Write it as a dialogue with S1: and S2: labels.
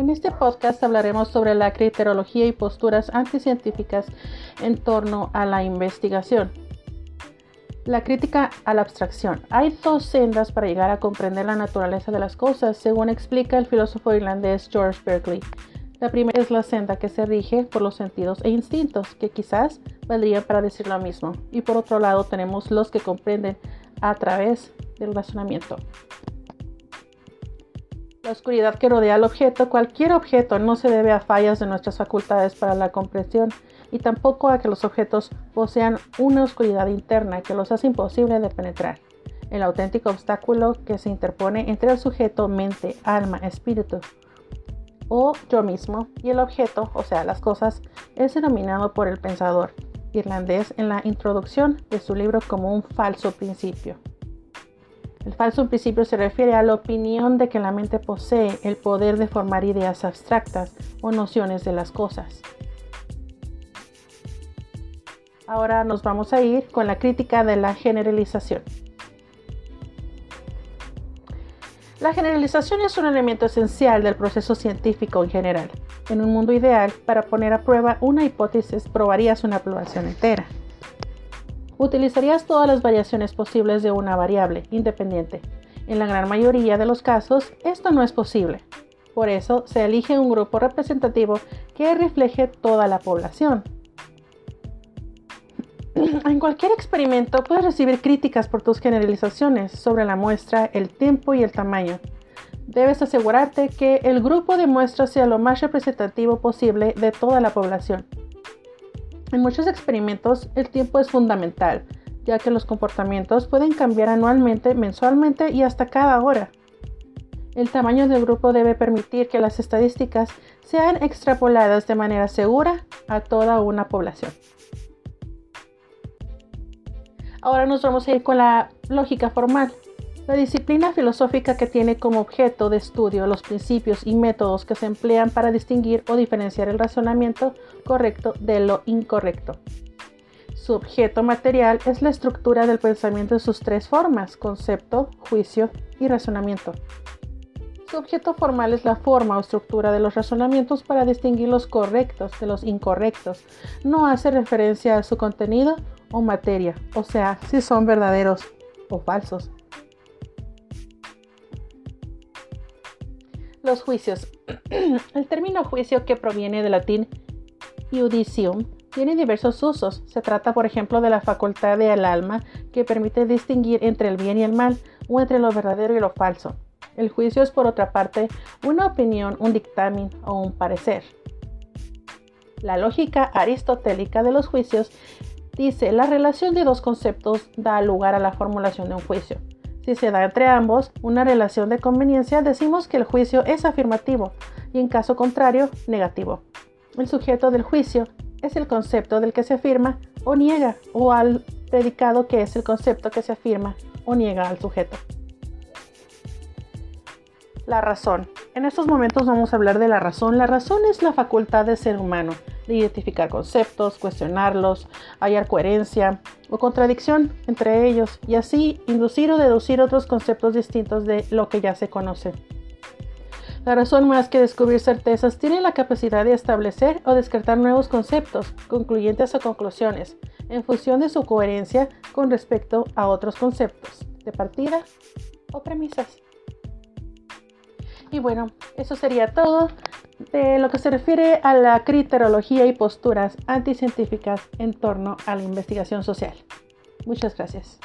S1: En este podcast hablaremos sobre la criterología y posturas anticientíficas en torno a la investigación. La crítica a la abstracción. Hay dos sendas para llegar a comprender la naturaleza de las cosas, según explica el filósofo irlandés George Berkeley. La primera es la senda que se rige por los sentidos e instintos, que quizás valdrían para decir lo mismo. Y por otro lado tenemos los que comprenden a través del razonamiento la oscuridad que rodea al objeto, cualquier objeto no se debe a fallas de nuestras facultades para la comprensión y tampoco a que los objetos posean una oscuridad interna que los hace imposible de penetrar. El auténtico obstáculo que se interpone entre el sujeto, mente, alma, espíritu o yo mismo y el objeto, o sea, las cosas, es denominado por el pensador irlandés en la introducción de su libro como un falso principio. El falso principio se refiere a la opinión de que la mente posee el poder de formar ideas abstractas o nociones de las cosas. Ahora nos vamos a ir con la crítica de la generalización. La generalización es un elemento esencial del proceso científico en general. En un mundo ideal, para poner a prueba una hipótesis, probarías una población entera utilizarías todas las variaciones posibles de una variable independiente. En la gran mayoría de los casos, esto no es posible. Por eso, se elige un grupo representativo que refleje toda la población. En cualquier experimento puedes recibir críticas por tus generalizaciones sobre la muestra, el tiempo y el tamaño. Debes asegurarte que el grupo de muestras sea lo más representativo posible de toda la población. En muchos experimentos el tiempo es fundamental, ya que los comportamientos pueden cambiar anualmente, mensualmente y hasta cada hora. El tamaño del grupo debe permitir que las estadísticas sean extrapoladas de manera segura a toda una población. Ahora nos vamos a ir con la lógica formal. La disciplina filosófica que tiene como objeto de estudio los principios y métodos que se emplean para distinguir o diferenciar el razonamiento correcto de lo incorrecto. Su objeto material es la estructura del pensamiento en sus tres formas, concepto, juicio y razonamiento. Su objeto formal es la forma o estructura de los razonamientos para distinguir los correctos de los incorrectos. No hace referencia a su contenido o materia, o sea, si son verdaderos o falsos. Los juicios. El término juicio que proviene del latín judicium tiene diversos usos. Se trata, por ejemplo, de la facultad del alma que permite distinguir entre el bien y el mal o entre lo verdadero y lo falso. El juicio es, por otra parte, una opinión, un dictamen o un parecer. La lógica aristotélica de los juicios dice la relación de dos conceptos da lugar a la formulación de un juicio. Si se da entre ambos una relación de conveniencia, decimos que el juicio es afirmativo y en caso contrario, negativo. El sujeto del juicio es el concepto del que se afirma o niega o al predicado que es el concepto que se afirma o niega al sujeto. La razón. En estos momentos vamos a hablar de la razón. La razón es la facultad del ser humano de identificar conceptos, cuestionarlos, hallar coherencia o contradicción entre ellos y así inducir o deducir otros conceptos distintos de lo que ya se conoce. La razón más que descubrir certezas tiene la capacidad de establecer o descartar nuevos conceptos, concluyentes o conclusiones, en función de su coherencia con respecto a otros conceptos, de partida o premisas. Y bueno, eso sería todo de lo que se refiere a la criterología y posturas anticientíficas en torno a la investigación social. Muchas gracias.